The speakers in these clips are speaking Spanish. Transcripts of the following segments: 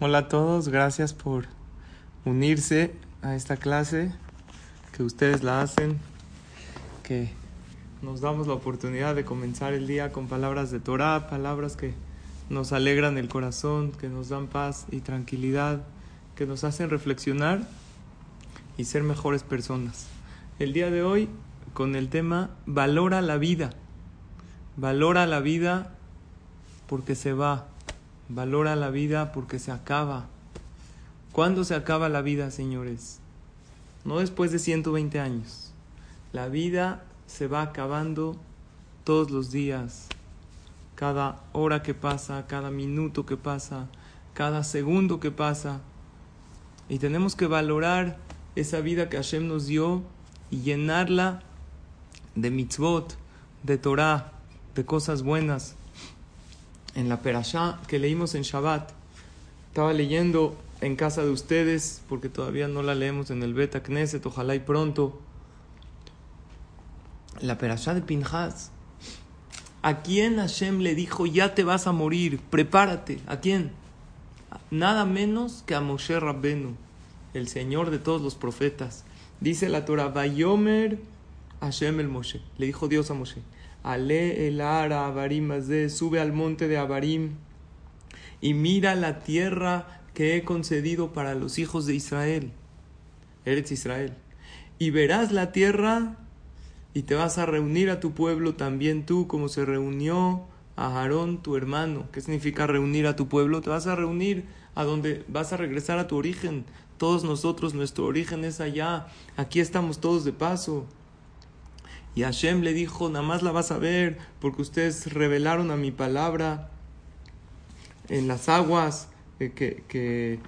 Hola a todos, gracias por unirse a esta clase, que ustedes la hacen, que nos damos la oportunidad de comenzar el día con palabras de Torah, palabras que nos alegran el corazón, que nos dan paz y tranquilidad, que nos hacen reflexionar y ser mejores personas. El día de hoy con el tema Valora la vida. Valora la vida porque se va. Valora la vida porque se acaba. ¿Cuándo se acaba la vida, señores? No después de 120 años. La vida se va acabando todos los días. Cada hora que pasa, cada minuto que pasa, cada segundo que pasa. Y tenemos que valorar esa vida que Hashem nos dio y llenarla de mitzvot, de Torah, de cosas buenas en la perashá que leímos en Shabbat. Estaba leyendo en casa de ustedes, porque todavía no la leemos en el Beta Knesset, ojalá y pronto. La perashá de Pinhas. ¿A quién Hashem le dijo, ya te vas a morir, prepárate? ¿A quién? Nada menos que a Moshe Rabbenu, el Señor de todos los profetas. Dice la Torah, Bayomer Hashem el Moshe. Le dijo Dios a Moshe. Ale el ara Abarim sube al monte de Abarim y mira la tierra que he concedido para los hijos de Israel. Eres Israel. Y verás la tierra y te vas a reunir a tu pueblo también tú, como se reunió a Aarón, tu hermano. ¿Qué significa reunir a tu pueblo? Te vas a reunir a donde vas a regresar a tu origen. Todos nosotros, nuestro origen es allá. Aquí estamos todos de paso. Y Hashem le dijo, nada más la vas a ver porque ustedes revelaron a mi palabra en las aguas, eh, que,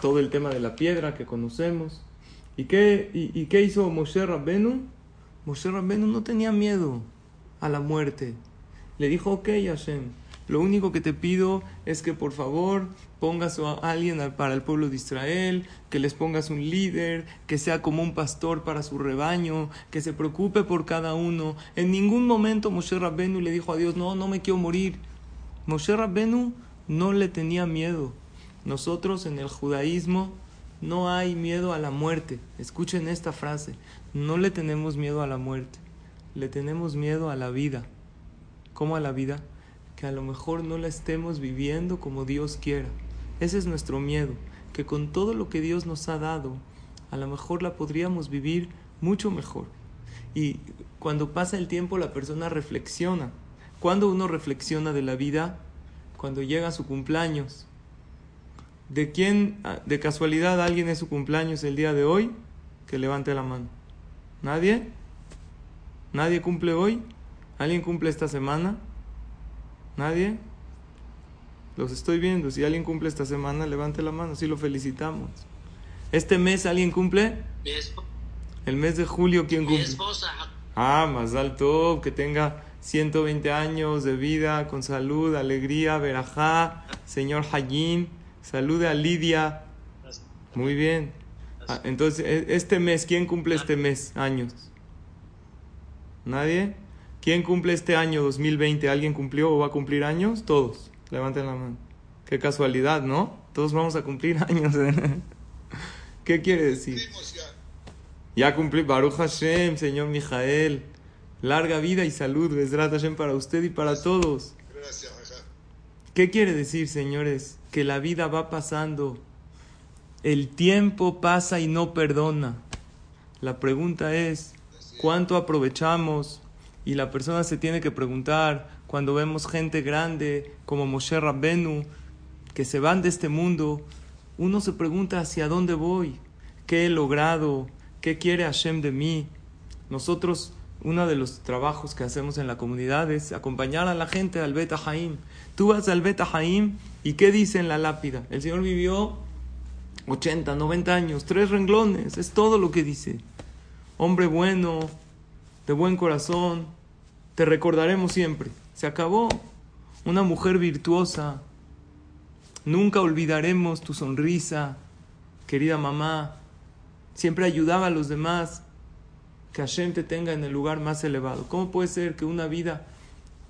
todo el tema de la piedra que conocemos. ¿Y qué, y, qué hizo Moshe Rabbenu? Moshe Rabbenu no tenía miedo a la muerte. Le dijo, ok Hashem, lo único que te pido es que por favor pongas a alguien para el pueblo de Israel, que les pongas un líder, que sea como un pastor para su rebaño, que se preocupe por cada uno. En ningún momento Moshe Rabbenu le dijo a Dios, no, no me quiero morir. Moshe Rabbenu no le tenía miedo. Nosotros en el judaísmo no hay miedo a la muerte. Escuchen esta frase, no le tenemos miedo a la muerte, le tenemos miedo a la vida. ¿Cómo a la vida? Que a lo mejor no la estemos viviendo como Dios quiera. Ese es nuestro miedo, que con todo lo que Dios nos ha dado, a lo mejor la podríamos vivir mucho mejor. Y cuando pasa el tiempo la persona reflexiona. Cuando uno reflexiona de la vida, cuando llega su cumpleaños. ¿De quién, de casualidad, alguien es su cumpleaños el día de hoy? Que levante la mano. ¿Nadie? ¿Nadie cumple hoy? ¿Alguien cumple esta semana? ¿Nadie? Los estoy viendo. Si alguien cumple esta semana, levante la mano. Si lo felicitamos. ¿Este mes alguien cumple? El mes de julio, ¿quién cumple? Ah, más alto, que tenga 120 años de vida, con salud, alegría, verajá, señor Hayim, salude a Lidia. Muy bien. Ah, entonces, e, este mes, ¿quién cumple este mes? Años. ¿Nadie? ¿Quién cumple este año 2020? ¿Alguien cumplió o va a cumplir años? Todos. Levanten la mano. Qué casualidad, ¿no? Todos vamos a cumplir años. ¿Qué quiere decir? Ya cumplí Baruch Hashem, señor Mijael. Larga vida y salud, Besrat Hashem para usted y para todos. Gracias, ¿Qué quiere decir, señores? Que la vida va pasando. El tiempo pasa y no perdona. La pregunta es, ¿cuánto aprovechamos? Y la persona se tiene que preguntar, cuando vemos gente grande como Moshe Rabbenu, que se van de este mundo, uno se pregunta hacia dónde voy, qué he logrado, qué quiere Hashem de mí. Nosotros, uno de los trabajos que hacemos en la comunidad es acompañar a la gente al Bet Haim. Tú vas al Bet Haim y ¿qué dice en la lápida? El Señor vivió 80, 90 años, tres renglones, es todo lo que dice. Hombre bueno, de buen corazón, te recordaremos siempre. Se acabó. Una mujer virtuosa. Nunca olvidaremos tu sonrisa, querida mamá. Siempre ayudaba a los demás. Que Hashem te tenga en el lugar más elevado. ¿Cómo puede ser que una vida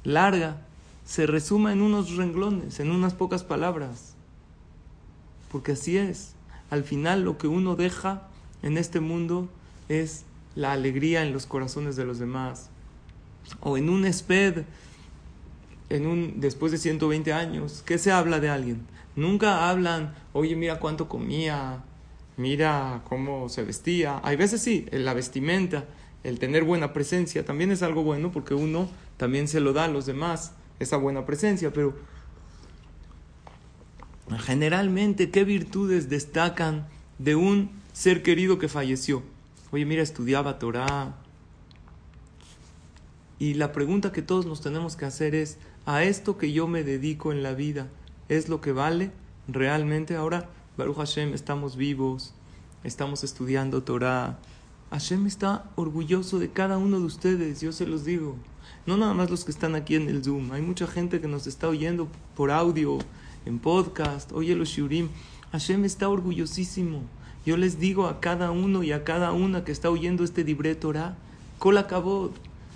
larga se resuma en unos renglones, en unas pocas palabras? porque así es. Al final lo que uno deja en este mundo es la alegría en los corazones de los demás. O en un esped, en un, después de 120 años, ¿qué se habla de alguien? Nunca hablan, oye, mira cuánto comía, mira cómo se vestía. Hay veces sí, la vestimenta, el tener buena presencia también es algo bueno porque uno también se lo da a los demás, esa buena presencia, pero generalmente, ¿qué virtudes destacan de un ser querido que falleció? Oye, mira, estudiaba Torah. Y la pregunta que todos nos tenemos que hacer es, ¿a esto que yo me dedico en la vida es lo que vale realmente? Ahora, Baruch Hashem, estamos vivos, estamos estudiando Torah. Hashem está orgulloso de cada uno de ustedes, yo se los digo. No nada más los que están aquí en el Zoom. Hay mucha gente que nos está oyendo por audio, en podcast, oye los Shurim. Hashem está orgullosísimo. Yo les digo a cada uno y a cada una que está oyendo este libre Torah, Kol.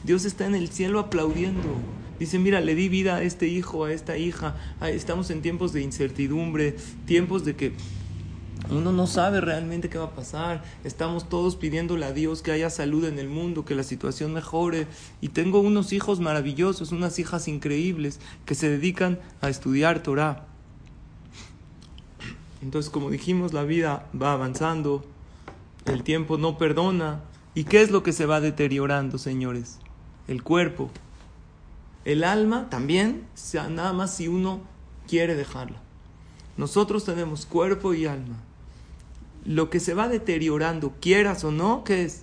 Dios está en el cielo aplaudiendo. Dice, mira, le di vida a este hijo, a esta hija. Estamos en tiempos de incertidumbre, tiempos de que uno no sabe realmente qué va a pasar. Estamos todos pidiéndole a Dios que haya salud en el mundo, que la situación mejore. Y tengo unos hijos maravillosos, unas hijas increíbles que se dedican a estudiar Torah. Entonces, como dijimos, la vida va avanzando, el tiempo no perdona. ¿Y qué es lo que se va deteriorando, señores? El cuerpo. El alma también, nada más si uno quiere dejarla. Nosotros tenemos cuerpo y alma. Lo que se va deteriorando, quieras o no, ¿qué es?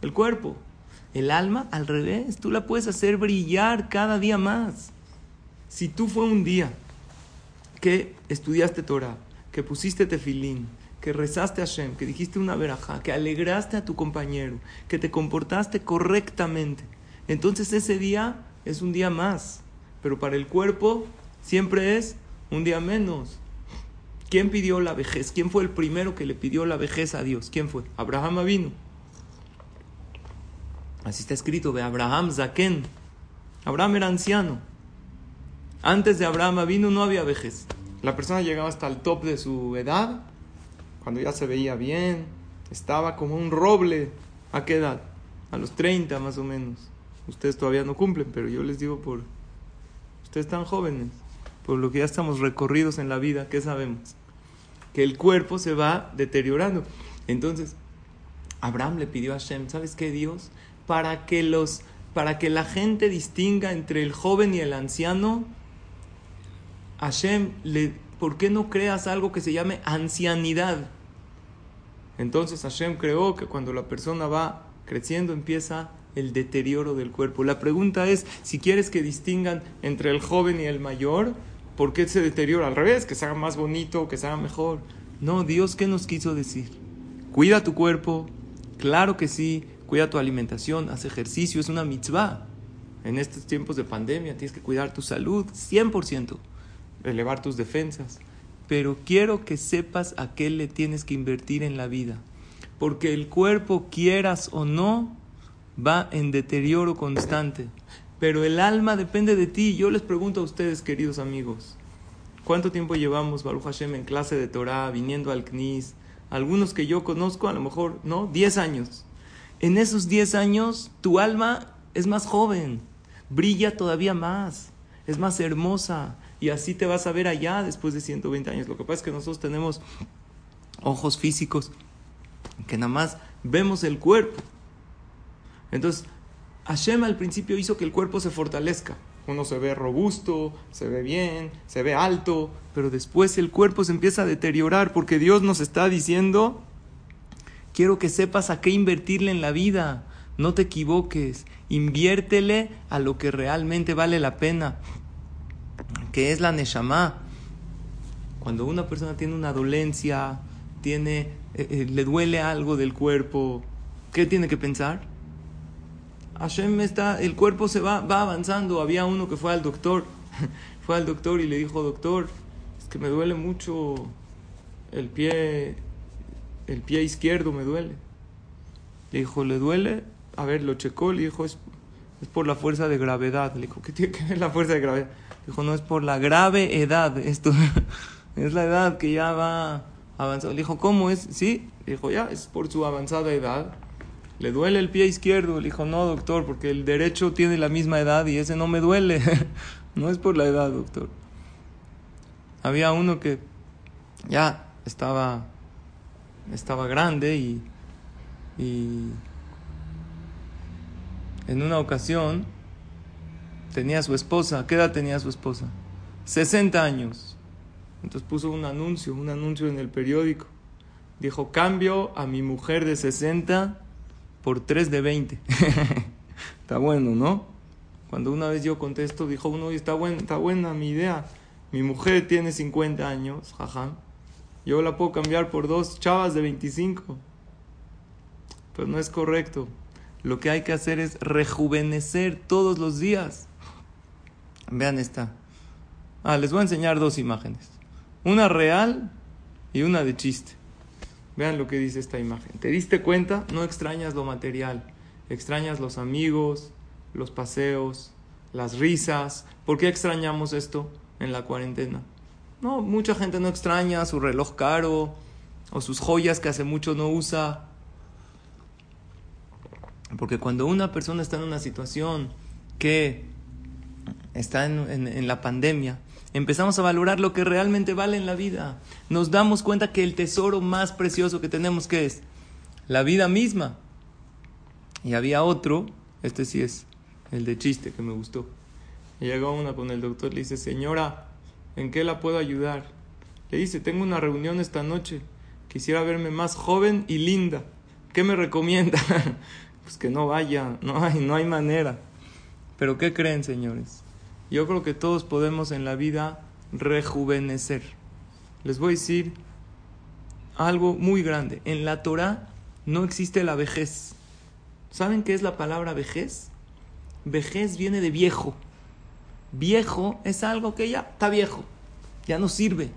El cuerpo. El alma, al revés, tú la puedes hacer brillar cada día más. Si tú fue un día que estudiaste Torah, que pusiste tefilín, que rezaste a Hashem, que dijiste una verajá, que alegraste a tu compañero, que te comportaste correctamente. Entonces ese día es un día más, pero para el cuerpo siempre es un día menos. ¿Quién pidió la vejez? ¿Quién fue el primero que le pidió la vejez a Dios? ¿Quién fue? Abraham vino. Así está escrito de Abraham Zaken. Abraham era anciano. Antes de Abraham vino no había vejez. La persona llegaba hasta el top de su edad, cuando ya se veía bien, estaba como un roble. ¿A qué edad? A los 30 más o menos. Ustedes todavía no cumplen, pero yo les digo por... Ustedes están jóvenes, por lo que ya estamos recorridos en la vida, ¿qué sabemos? Que el cuerpo se va deteriorando. Entonces, Abraham le pidió a Hashem, ¿sabes qué Dios? Para que los para que la gente distinga entre el joven y el anciano, Hashem, le, ¿por qué no creas algo que se llame ancianidad? Entonces Hashem creó que cuando la persona va creciendo empieza el deterioro del cuerpo. La pregunta es, si quieres que distingan entre el joven y el mayor, ¿por qué se deteriora? Al revés, que se haga más bonito, que se haga mejor. No, Dios, ¿qué nos quiso decir? Cuida tu cuerpo, claro que sí, cuida tu alimentación, haz ejercicio, es una mitzvah. En estos tiempos de pandemia tienes que cuidar tu salud, 100% elevar tus defensas. Pero quiero que sepas a qué le tienes que invertir en la vida. Porque el cuerpo, quieras o no, va en deterioro constante. Pero el alma depende de ti. Yo les pregunto a ustedes, queridos amigos, ¿cuánto tiempo llevamos, Baruch Hashem, en clase de Torah, viniendo al CNIS? Algunos que yo conozco, a lo mejor, ¿no? 10 años. En esos 10 años, tu alma es más joven, brilla todavía más, es más hermosa, y así te vas a ver allá después de 120 años. Lo que pasa es que nosotros tenemos ojos físicos que nada más vemos el cuerpo. Entonces, Hashem al principio hizo que el cuerpo se fortalezca. Uno se ve robusto, se ve bien, se ve alto, pero después el cuerpo se empieza a deteriorar porque Dios nos está diciendo, quiero que sepas a qué invertirle en la vida. No te equivoques, inviértele a lo que realmente vale la pena que es la Neshama. Cuando una persona tiene una dolencia, tiene, eh, eh, le duele algo del cuerpo, ¿qué tiene que pensar? Hashem está, el cuerpo se va, va avanzando. Había uno que fue al doctor, fue al doctor y le dijo, doctor, es que me duele mucho el pie, el pie izquierdo me duele. Le dijo, ¿le duele? A ver, lo checó, le dijo, es, es por la fuerza de gravedad. Le dijo, ¿qué tiene que ver la fuerza de gravedad? Dijo, no es por la grave edad, esto es la edad que ya va avanzado. Le dijo, ¿cómo es? Sí, dijo, ya, es por su avanzada edad. ¿Le duele el pie izquierdo? Le dijo, no, doctor, porque el derecho tiene la misma edad y ese no me duele. no es por la edad, doctor. Había uno que ya estaba, estaba grande y, y en una ocasión tenía su esposa. ¿Qué edad tenía su esposa? 60 años. Entonces puso un anuncio, un anuncio en el periódico. Dijo, cambio a mi mujer de 60 por 3 de 20. está bueno, ¿no? Cuando una vez yo contesto, dijo uno, está, buena, está buena mi idea. Mi mujer tiene 50 años, jaja. Yo la puedo cambiar por dos chavas de 25. Pero no es correcto. Lo que hay que hacer es rejuvenecer todos los días. Vean esta. Ah, les voy a enseñar dos imágenes. Una real y una de chiste. Vean lo que dice esta imagen. ¿Te diste cuenta? No extrañas lo material. Extrañas los amigos, los paseos, las risas. ¿Por qué extrañamos esto en la cuarentena? No, mucha gente no extraña su reloj caro o sus joyas que hace mucho no usa. Porque cuando una persona está en una situación que está en, en la pandemia, empezamos a valorar lo que realmente vale en la vida. Nos damos cuenta que el tesoro más precioso que tenemos, ¿qué es? La vida misma. Y había otro, este sí es el de chiste que me gustó. Y llegó una con el doctor, le dice, señora, ¿en qué la puedo ayudar? Le dice, tengo una reunión esta noche, quisiera verme más joven y linda. ¿Qué me recomienda? pues que no vaya, no hay, no hay manera. Pero ¿qué creen, señores? Yo creo que todos podemos en la vida rejuvenecer. Les voy a decir algo muy grande. En la Torah no existe la vejez. ¿Saben qué es la palabra vejez? Vejez viene de viejo. Viejo es algo que ya está viejo, ya no sirve.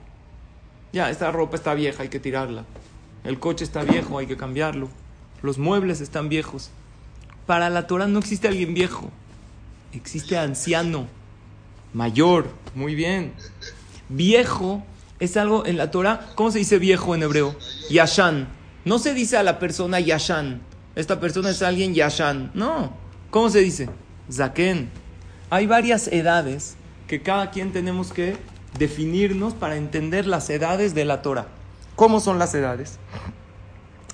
Ya, esta ropa está vieja, hay que tirarla. El coche está viejo, hay que cambiarlo. Los muebles están viejos. Para la Torah no existe alguien viejo, existe anciano mayor, muy bien. Viejo es algo en la Torah, ¿cómo se dice viejo en hebreo? Yashan. No se dice a la persona Yashan. Esta persona es alguien Yashan. No. ¿Cómo se dice? Zaken. Hay varias edades que cada quien tenemos que definirnos para entender las edades de la Torah. ¿Cómo son las edades?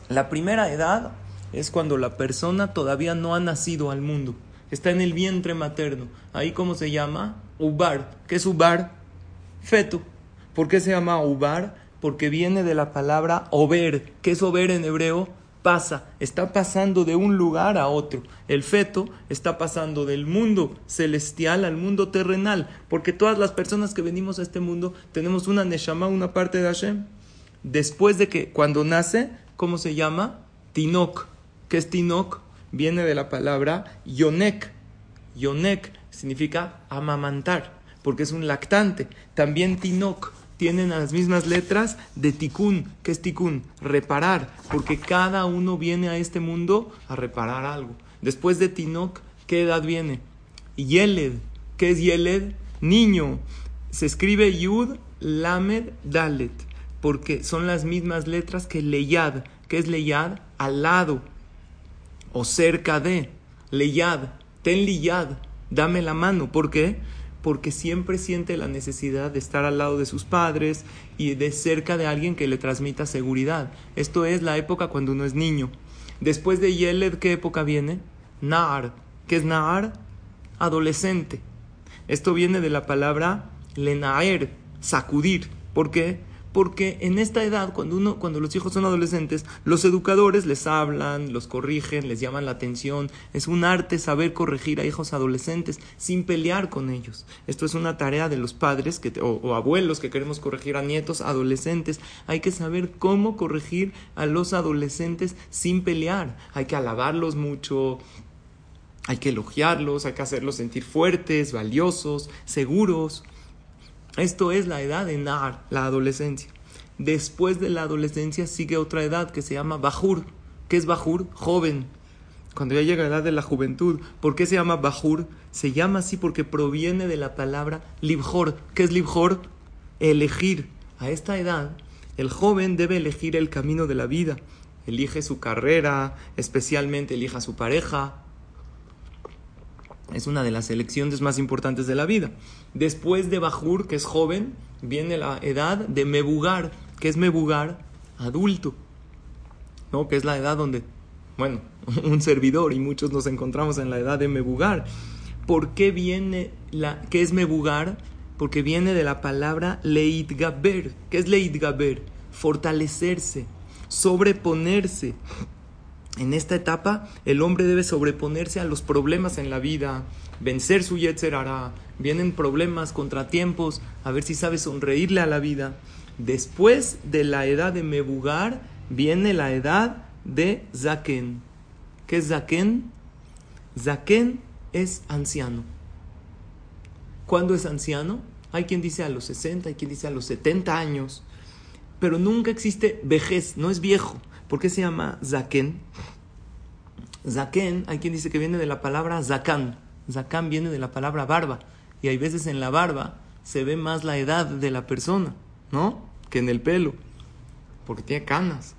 La primera edad es cuando la persona todavía no ha nacido al mundo. Está en el vientre materno. Ahí cómo se llama? Ubar. ¿Qué es Ubar? Feto. ¿Por qué se llama Ubar? Porque viene de la palabra Ober. ¿Qué es Ober en hebreo? Pasa, está pasando de un lugar a otro. El feto está pasando del mundo celestial al mundo terrenal, porque todas las personas que venimos a este mundo tenemos una neshama, una parte de Hashem. Después de que, cuando nace, ¿cómo se llama? Tinok. ¿Qué es Tinok? Viene de la palabra Yonek. Yonek significa amamantar, porque es un lactante. También Tinok tienen las mismas letras de Tikkun. ¿Qué es Tikkun? Reparar, porque cada uno viene a este mundo a reparar algo. Después de Tinok, ¿qué edad viene? Yeled. ¿Qué es Yeled? Niño. Se escribe Yud, Lamed, Dalet, porque son las mismas letras que Leyad. ¿Qué es Leyad? Al lado o cerca de. Leyad, ten liyad, dame la mano. ¿Por qué? Porque siempre siente la necesidad de estar al lado de sus padres y de cerca de alguien que le transmita seguridad. Esto es la época cuando uno es niño. Después de Yeled, ¿qué época viene? Naar. ¿Qué es Naar? Adolescente. Esto viene de la palabra lenaer, sacudir. ¿Por qué? Porque en esta edad, cuando, uno, cuando los hijos son adolescentes, los educadores les hablan, los corrigen, les llaman la atención. Es un arte saber corregir a hijos adolescentes sin pelear con ellos. Esto es una tarea de los padres que, o, o abuelos que queremos corregir a nietos adolescentes. Hay que saber cómo corregir a los adolescentes sin pelear. Hay que alabarlos mucho, hay que elogiarlos, hay que hacerlos sentir fuertes, valiosos, seguros. Esto es la edad de Nar, la adolescencia. Después de la adolescencia sigue otra edad que se llama Bajur. ¿Qué es Bajur? Joven. Cuando ya llega la edad de la juventud. ¿Por qué se llama Bajur? Se llama así porque proviene de la palabra Libjor. ¿Qué es Libjor? Elegir. A esta edad El joven debe elegir el camino de la vida. Elige su carrera, especialmente elija su pareja. Es una de las elecciones más importantes de la vida. Después de Bajur, que es joven, viene la edad de Mebugar, que es Mebugar adulto. ¿No? Que es la edad donde, bueno, un servidor y muchos nos encontramos en la edad de Mebugar. ¿Por qué viene la qué es Mebugar? porque viene de la palabra leitgaber. ¿Qué es leitgaber? Fortalecerse, sobreponerse. En esta etapa, el hombre debe sobreponerse a los problemas en la vida, vencer su yetzer hará. Vienen problemas, contratiempos, a ver si sabe sonreírle a la vida. Después de la edad de Mebugar, viene la edad de Zaken. ¿Qué es Zaken? Zaken es anciano. ¿Cuándo es anciano? Hay quien dice a los 60, hay quien dice a los 70 años. Pero nunca existe vejez, no es viejo. ¿Por qué se llama Zaken? Zaken, hay quien dice que viene de la palabra Zakan. Zakan viene de la palabra barba. Y hay veces en la barba se ve más la edad de la persona, ¿no? Que en el pelo. Porque tiene canas.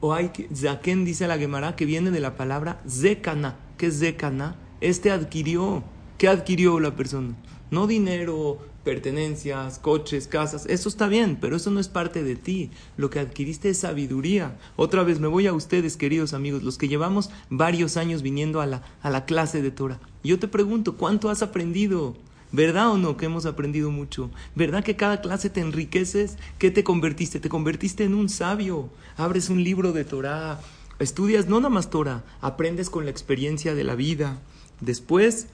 O hay que, Zaken dice la Gemara que viene de la palabra Zekana. ¿Qué es Zekana? Este adquirió. ¿Qué adquirió la persona? No dinero, pertenencias, coches, casas, eso está bien, pero eso no es parte de ti. Lo que adquiriste es sabiduría. Otra vez me voy a ustedes, queridos amigos, los que llevamos varios años viniendo a la, a la clase de Torah. Yo te pregunto, ¿cuánto has aprendido? ¿Verdad o no que hemos aprendido mucho? ¿Verdad que cada clase te enriqueces? ¿Qué te convertiste? Te convertiste en un sabio. Abres un libro de Torah, estudias no nada más Torah, aprendes con la experiencia de la vida. Después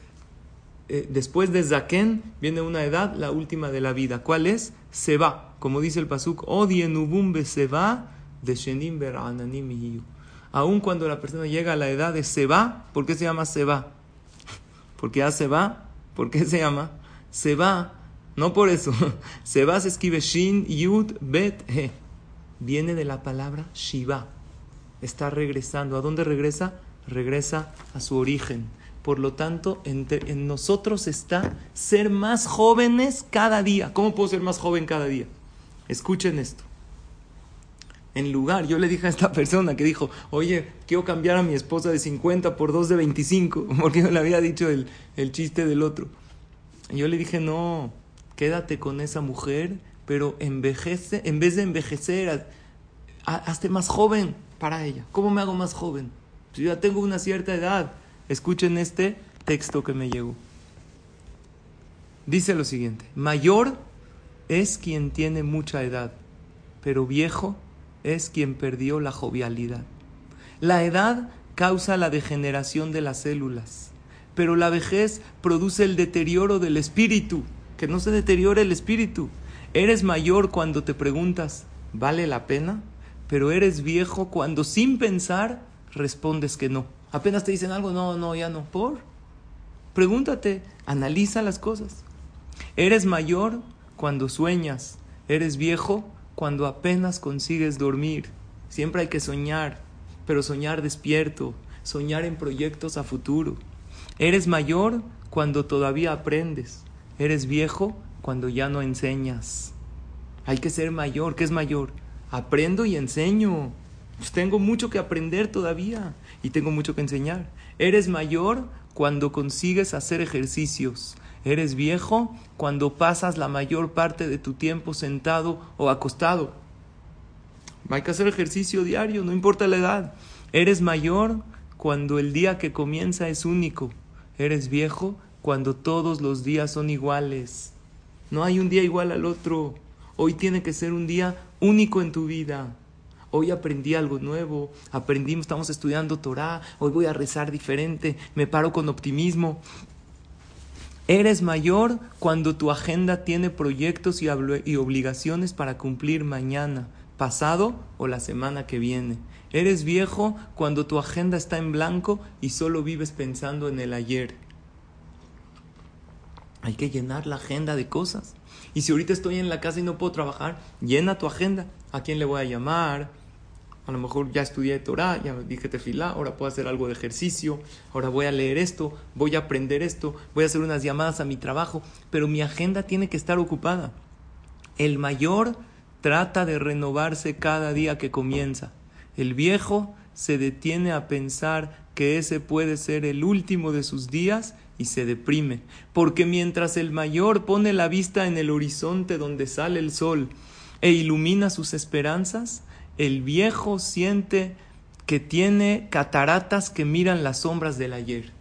eh, después de Zaken viene una edad, la última de la vida. ¿Cuál es? Seba. Como dice el Pasuk, Odienubumbe Seba de Shenim Berananim Aun cuando la persona llega a la edad de Seba, ¿por qué se llama Seba? Porque ya Seba, ¿por qué se llama? Seba, no por eso. Seba se escribe Shin, Yud, Bet, He. Viene de la palabra Shiva. Está regresando. ¿A dónde regresa? Regresa a su origen por lo tanto, en, nosotros está ser más jóvenes cada día. ¿Cómo puedo ser más joven cada día? Escuchen esto. En lugar, yo le dije a esta persona que dijo, oye, quiero cambiar a mi esposa de 50 por dos de 25, porque yo le había dicho el, chiste del otro. Y yo le dije, no, quédate con esa mujer, pero envejece, en vez de envejecer, hazte más joven para ella. ¿Cómo me hago más joven? Yo ya tengo una cierta edad. Escuchen este texto que me llegó. Dice lo siguiente, mayor es quien tiene mucha edad, pero viejo es quien perdió la jovialidad. La edad causa la degeneración de las células, pero la vejez produce el deterioro del espíritu, que no se deteriore el espíritu. Eres mayor cuando te preguntas, ¿vale la pena? Pero eres viejo cuando sin pensar respondes que no. Apenas te dicen algo, no, no, ya no. ¿Por? Pregúntate, analiza las cosas. Eres mayor cuando sueñas, eres viejo cuando apenas consigues dormir. Siempre hay que soñar, pero soñar despierto, soñar en proyectos a futuro. Eres mayor cuando todavía aprendes. Eres viejo cuando ya no enseñas. Hay que ser mayor. ¿Qué es mayor? Aprendo y enseño. Pues tengo mucho que aprender todavía y tengo mucho que enseñar. Eres mayor cuando consigues hacer ejercicios. Eres viejo cuando pasas la mayor parte de tu tiempo sentado o acostado. Hay que hacer ejercicio diario, no importa la edad. Eres mayor cuando el día que comienza es único. Eres viejo cuando todos los días son iguales. No hay un día igual al otro. Hoy tiene que ser un día único en tu vida. Hoy aprendí algo nuevo, aprendimos, estamos estudiando Torah, hoy voy a rezar diferente, me paro con optimismo. Eres mayor cuando tu agenda tiene proyectos y, y obligaciones para cumplir mañana, pasado o la semana que viene. Eres viejo cuando tu agenda está en blanco y solo vives pensando en el ayer. Hay que llenar la agenda de cosas. Y si ahorita estoy en la casa y no puedo trabajar, llena tu agenda. ¿A quién le voy a llamar? A lo mejor ya estudié Torah, ya dije tefilá, ahora puedo hacer algo de ejercicio, ahora voy a leer esto, voy a aprender esto, voy a hacer unas llamadas a mi trabajo, pero mi agenda tiene que estar ocupada. El mayor trata de renovarse cada día que comienza. El viejo se detiene a pensar que ese puede ser el último de sus días y se deprime, porque mientras el mayor pone la vista en el horizonte donde sale el sol e ilumina sus esperanzas, el viejo siente que tiene cataratas que miran las sombras del ayer.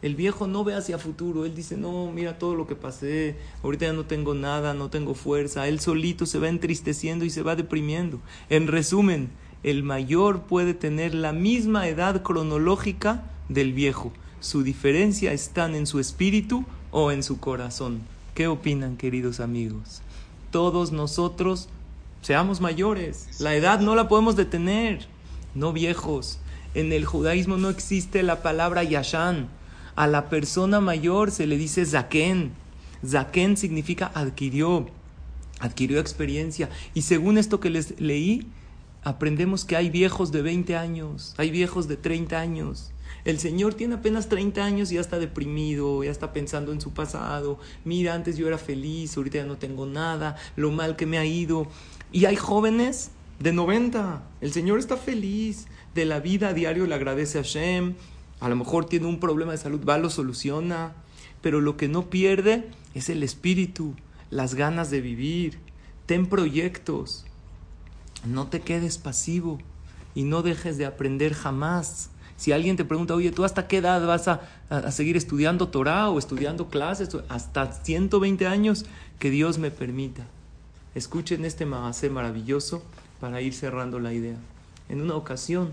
El viejo no ve hacia futuro, él dice, no, mira todo lo que pasé, ahorita ya no tengo nada, no tengo fuerza, él solito se va entristeciendo y se va deprimiendo. En resumen, el mayor puede tener la misma edad cronológica del viejo, su diferencia está en su espíritu o en su corazón. ¿Qué opinan, queridos amigos? Todos nosotros seamos mayores. La edad no la podemos detener, no viejos. En el judaísmo no existe la palabra yashan. A la persona mayor se le dice zaken. Zaken significa adquirió, adquirió experiencia. Y según esto que les leí, aprendemos que hay viejos de 20 años, hay viejos de 30 años. El Señor tiene apenas 30 años y ya está deprimido, ya está pensando en su pasado. Mira, antes yo era feliz, ahorita ya no tengo nada, lo mal que me ha ido. Y hay jóvenes de 90. El Señor está feliz de la vida a diario, le agradece a Shem. A lo mejor tiene un problema de salud, va, lo soluciona. Pero lo que no pierde es el espíritu, las ganas de vivir. Ten proyectos. No te quedes pasivo y no dejes de aprender jamás. Si alguien te pregunta, oye, ¿tú hasta qué edad vas a, seguir estudiando Torah o estudiando clases? Hasta 120 años que Dios me permita. Escuchen este magacé maravilloso para ir cerrando la idea. En una ocasión,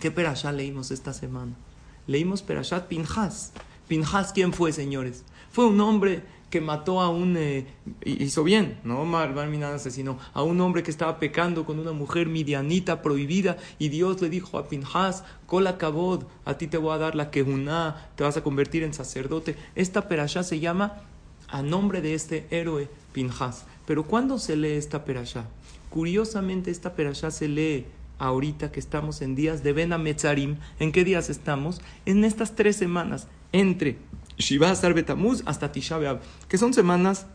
¿qué perashá leímos esta semana? Leímos Perashat Pinhas. Pinhas, ¿quién fue, señores? Fue un hombre que mató a un, eh, hizo bien, no nada asesinó, a un hombre que estaba pecando con una mujer midianita prohibida y Dios le dijo a Pinhas, Kola Kabod, a ti te voy a dar la quejuná, te vas a convertir en sacerdote. Esta perashá se llama a nombre de este héroe Pinhas. Pero ¿cuándo se lee esta perashá? Curiosamente esta perashá se lee ahorita que estamos en días de Ben Metzarim. ¿En qué días estamos? En estas tres semanas, entre Shiva Betamuz hasta Tisha B'Av, que son semanas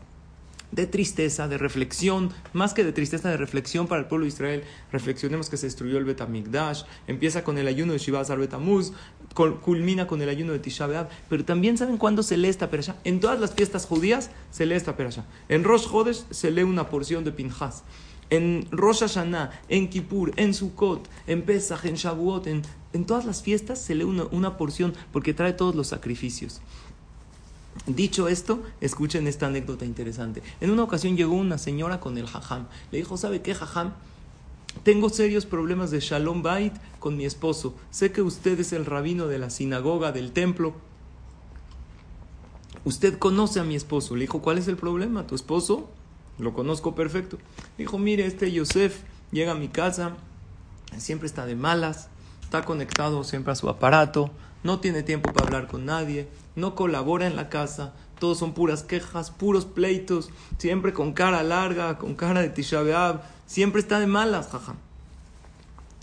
de tristeza, de reflexión, más que de tristeza, de reflexión para el pueblo de Israel. Reflexionemos que se destruyó el Betamigdash, empieza con el ayuno de Shiva Betamuz, culmina con el ayuno de Tisha B'Av, pero también saben cuándo se lee esta perasha. En todas las fiestas judías se lee esta perasha. En Rosh Chodesh se lee una porción de Pinhas. En Rosh Hashanah, en Kippur, en Sukkot, en Pesach, en Shavuot, en, todas las fiestas se lee una, una porción porque trae todos los sacrificios. Dicho esto, escuchen esta anécdota interesante. En una ocasión llegó una señora con el jajam. Le dijo, ¿sabe qué, jajam? Tengo serios problemas de Shalom Bait con mi esposo. Sé que usted es el rabino de la sinagoga, del templo. Usted conoce a mi esposo. Le dijo, ¿cuál es el problema? ¿Tu esposo? Lo conozco perfecto. Dijo, mire, este Yosef llega a mi casa, siempre está de malas, está conectado siempre a su aparato, no tiene tiempo para hablar con nadie, no colabora en la casa, todos son puras quejas, puros pleitos, siempre con cara larga, con cara de Tisha siempre está de malas, jajam.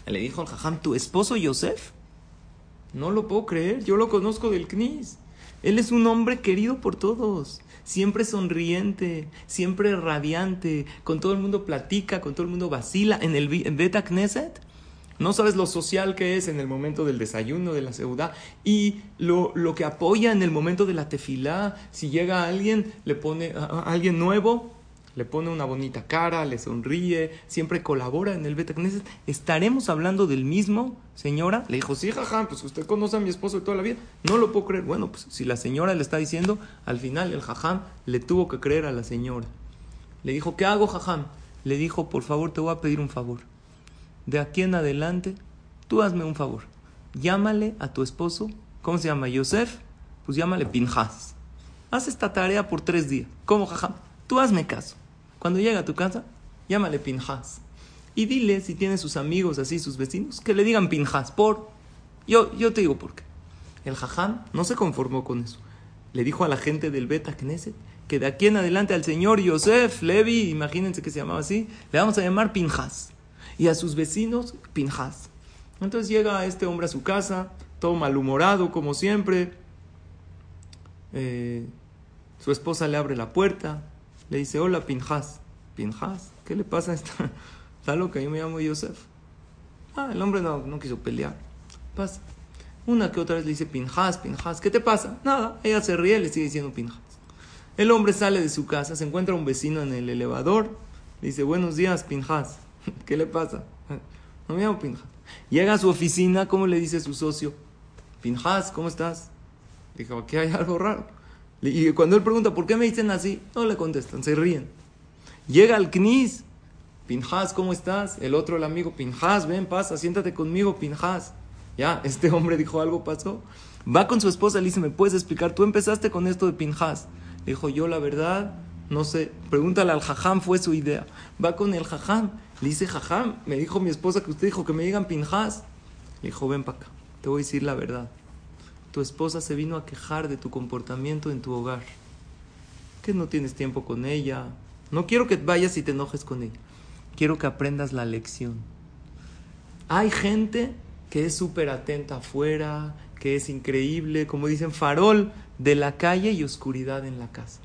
Le dijo al jajam, ¿tu esposo Yosef? No lo puedo creer, yo lo conozco del Knis. Él es un hombre querido por todos, siempre sonriente, siempre radiante, con todo el mundo platica, con todo el mundo vacila. En el Beta Knesset no sabes lo social que es en el momento del desayuno, de la ciudad y lo, lo que apoya en el momento de la tefilá. Si llega alguien, le pone a, alguien nuevo, le pone una bonita cara, le sonríe, siempre colabora en el Betacneset. ¿Estaremos hablando del mismo, señora? Le dijo, sí, jajam, pues usted conoce a mi esposo de toda la vida. No lo puedo creer. Bueno, pues si la señora le está diciendo, al final el jajam le tuvo que creer a la señora. Le dijo, ¿qué hago, jajam? Le dijo, por favor, te voy a pedir un favor de aquí en adelante, tú hazme un favor. Llámale a tu esposo, ¿cómo se llama? Yosef, pues llámale Pinjas. Haz esta tarea por tres días. ¿Cómo, jajam? Tú hazme caso. Cuando llegue a tu casa, llámale Pinjas. Y dile, si tiene sus amigos así, sus vecinos, que le digan Pinjas. Por. Yo, yo te digo por qué. El jajam no se conformó con eso. Le dijo a la gente del Beta Knesset que de aquí en adelante al señor Yosef Levi, imagínense que se llamaba así, le vamos a llamar Pinjas y a sus vecinos Pinjas. Entonces llega este hombre a su casa, todo malhumorado como siempre. Eh, su esposa le abre la puerta, le dice, hola Pinjas. Pinjas, ¿qué le pasa a esta? Está loca, yo me llamo Yosef. Ah, el hombre no, no quiso pelear. Pasa. Una que otra vez le dice Pinjas, Pinjas, ¿qué te pasa? Nada, ella se ríe le sigue diciendo Pinjas. El hombre sale de su casa, se encuentra un vecino en el elevador, le dice, buenos días, Pinjas. ¿Qué le pasa? No me llamo Pinjas. Llega a su oficina, ¿cómo le dice su socio? Pinjas, ¿cómo estás? Dijo, aquí hay algo raro. Y cuando él pregunta, ¿por qué me dicen así? No le contestan, se ríen. Llega al Knis. Pinjas, ¿cómo estás? El otro, el amigo, Pinjas, ven, pasa, siéntate conmigo, Pinjas. Ya, este hombre dijo algo pasó. Va con su esposa le dice, ¿me puedes explicar? Tú empezaste con esto de Pinjas. Dijo, yo la verdad, no sé. Pregúntale al jajam, fue su idea. Va con el jajam. Le dice, jajam, me dijo mi esposa que usted dijo que me digan Pinjas. Le dijo, ven para acá, te voy a decir la verdad. Tu esposa se vino a quejar de tu comportamiento en tu hogar. Que no tienes tiempo con ella. No quiero que vayas y te enojes con ella. Quiero que aprendas la lección. Hay gente que es súper atenta afuera, que es increíble, como dicen, farol de la calle y oscuridad en la casa.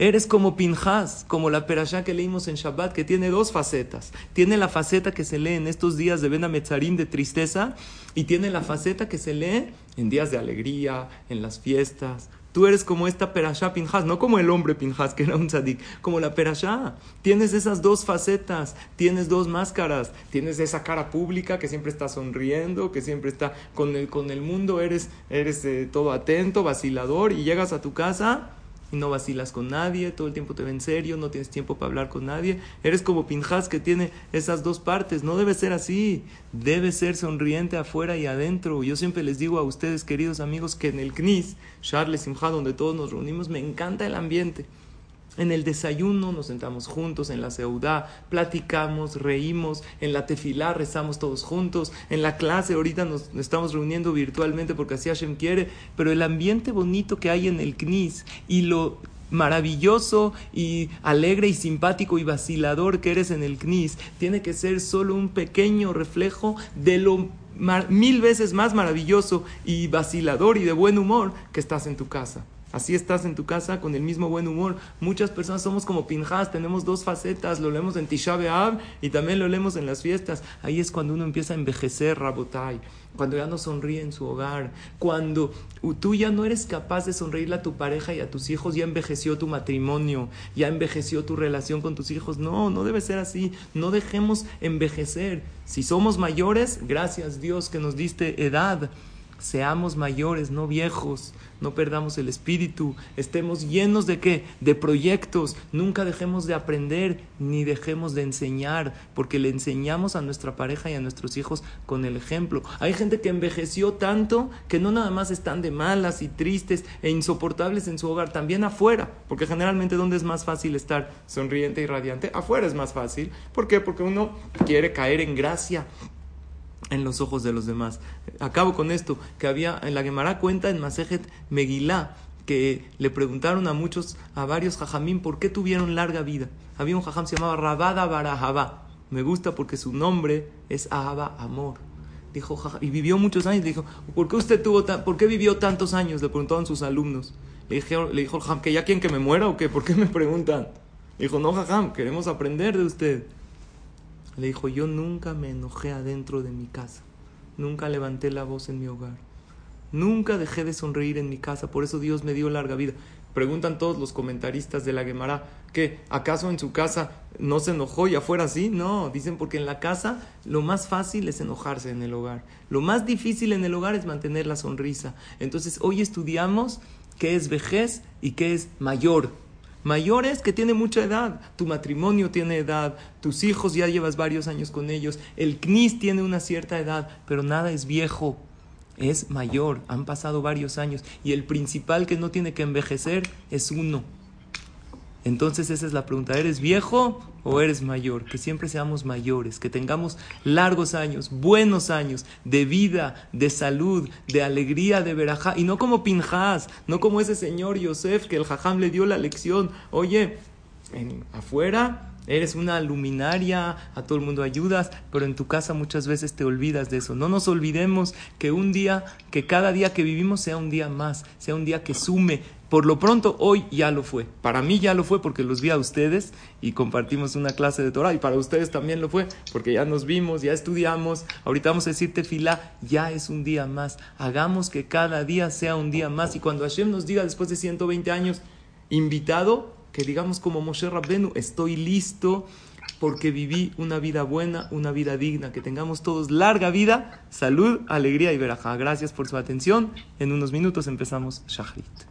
Eres como Pinjas, como la perashá que leímos en Shabbat, que tiene dos facetas. Tiene la faceta que se lee en estos días de Ben Metzarim de tristeza y tiene la faceta que se lee en días de alegría, en las fiestas. Tú eres como esta perashá Pinjas, no como el hombre Pinjas, que era un tzadik, como la perashá. Tienes esas dos facetas, tienes dos máscaras, tienes esa cara pública que siempre está sonriendo, que siempre está con el, con el mundo, eres, eres eh, todo atento, vacilador, y llegas a tu casa y no vacilas con nadie, todo el tiempo te ve en serio, no tienes tiempo para hablar con nadie. Eres como Pinjas que tiene esas dos partes. No debe ser así. Debe ser sonriente afuera y adentro. Yo siempre les digo a ustedes, queridos amigos, que en el CNIS, Charles Simha, donde todos nos reunimos, me encanta el ambiente. En el desayuno nos sentamos juntos, en la seudá, platicamos, reímos, en la tefilá rezamos todos juntos, en la clase ahorita nos estamos reuniendo virtualmente porque así Hashem quiere, pero el ambiente bonito que hay en el CNIS y lo maravilloso y alegre y simpático y vacilador que eres en el CNIS tiene que ser solo un pequeño reflejo de lo mil veces más maravilloso y vacilador y de buen humor que estás en tu casa. Así estás en tu casa con el mismo buen humor. Muchas personas somos como Pinjas, tenemos dos facetas, lo leemos en Tisha B'Av y también lo leemos en las fiestas. Ahí es cuando uno empieza a envejecer, Rabotai, cuando ya no sonríe en su hogar, cuando tú ya no eres capaz de sonreírle a tu pareja y a tus hijos, ya envejeció tu matrimonio, ya envejeció tu relación con tus hijos. No, no debe ser así. No dejemos envejecer. Si somos mayores, gracias Dios que nos diste edad Seamos mayores, no viejos, no perdamos el espíritu, estemos llenos de qué? De proyectos, nunca dejemos de aprender ni dejemos de enseñar, porque le enseñamos a nuestra pareja y a nuestros hijos con el ejemplo. Hay gente que envejeció tanto que no nada más están de malas y tristes e insoportables en su hogar, también afuera, porque generalmente donde es más fácil estar sonriente y radiante, afuera es más fácil. ¿Por qué? Porque uno quiere caer en gracia en los ojos de los demás. Acabo con esto, que había en la Gemara cuenta en Masejet Megilá que le preguntaron a muchos, a varios jajamín, por qué tuvieron larga vida. Había un jajam se llamaba Rabada Barahaba. Me gusta porque su nombre es Ahaba, amor. Dijo, y vivió muchos años. dijo, ¿por qué usted tuvo por qué vivió tantos años? Le preguntaron sus alumnos. Le, dijo, le dijo jajam, ¿que ya quieren que me muera o qué? ¿Por qué me preguntan? dijo, no, jajam, queremos aprender de usted. Le dijo, yo nunca me enojé adentro de mi casa, nunca levanté la voz en mi hogar, nunca dejé de sonreír en mi casa, por eso Dios me dio larga vida. Preguntan todos los comentaristas de la Gemara, ¿qué? ¿Acaso en su casa no se enojó y afuera sí? No, dicen porque en la casa lo más fácil es enojarse en el hogar. Lo más difícil en el hogar es mantener la sonrisa. Entonces hoy estudiamos qué es vejez y qué es mayor mayores que tiene mucha edad. Tu matrimonio tiene edad, tus hijos ya llevas varios años con ellos, el CNIS tiene una cierta edad, pero nada es viejo, es mayor, han pasado varios años y el principal que no tiene que envejecer es uno. Entonces esa es la pregunta, ¿eres viejo o eres mayor? Que siempre seamos mayores, que tengamos largos años, buenos años de vida, de salud, de alegría, de verajá, y no como Pinjas, no como ese señor Yosef que el jajam le dio la lección, oye, en, afuera Eres una luminaria, a todo el mundo ayudas, pero en tu casa muchas veces te olvidas de eso. No nos olvidemos que un día, que cada día que vivimos sea un día más, sea un día que sume. Por lo pronto, hoy ya lo fue. Para mí ya lo fue porque los vi a ustedes y compartimos una clase de Torah. Y para ustedes también lo fue porque ya nos vimos, ya estudiamos. Ahorita vamos a decirte fila, ya es un día más. Hagamos que cada día sea un día más. Y cuando Hashem nos diga después de 120 años, invitado, que digamos como Moshe Rabbenu, estoy listo porque viví una vida buena, una vida digna. Que tengamos todos larga vida, salud, alegría y verajá. Gracias por su atención. En unos minutos empezamos Shahrit.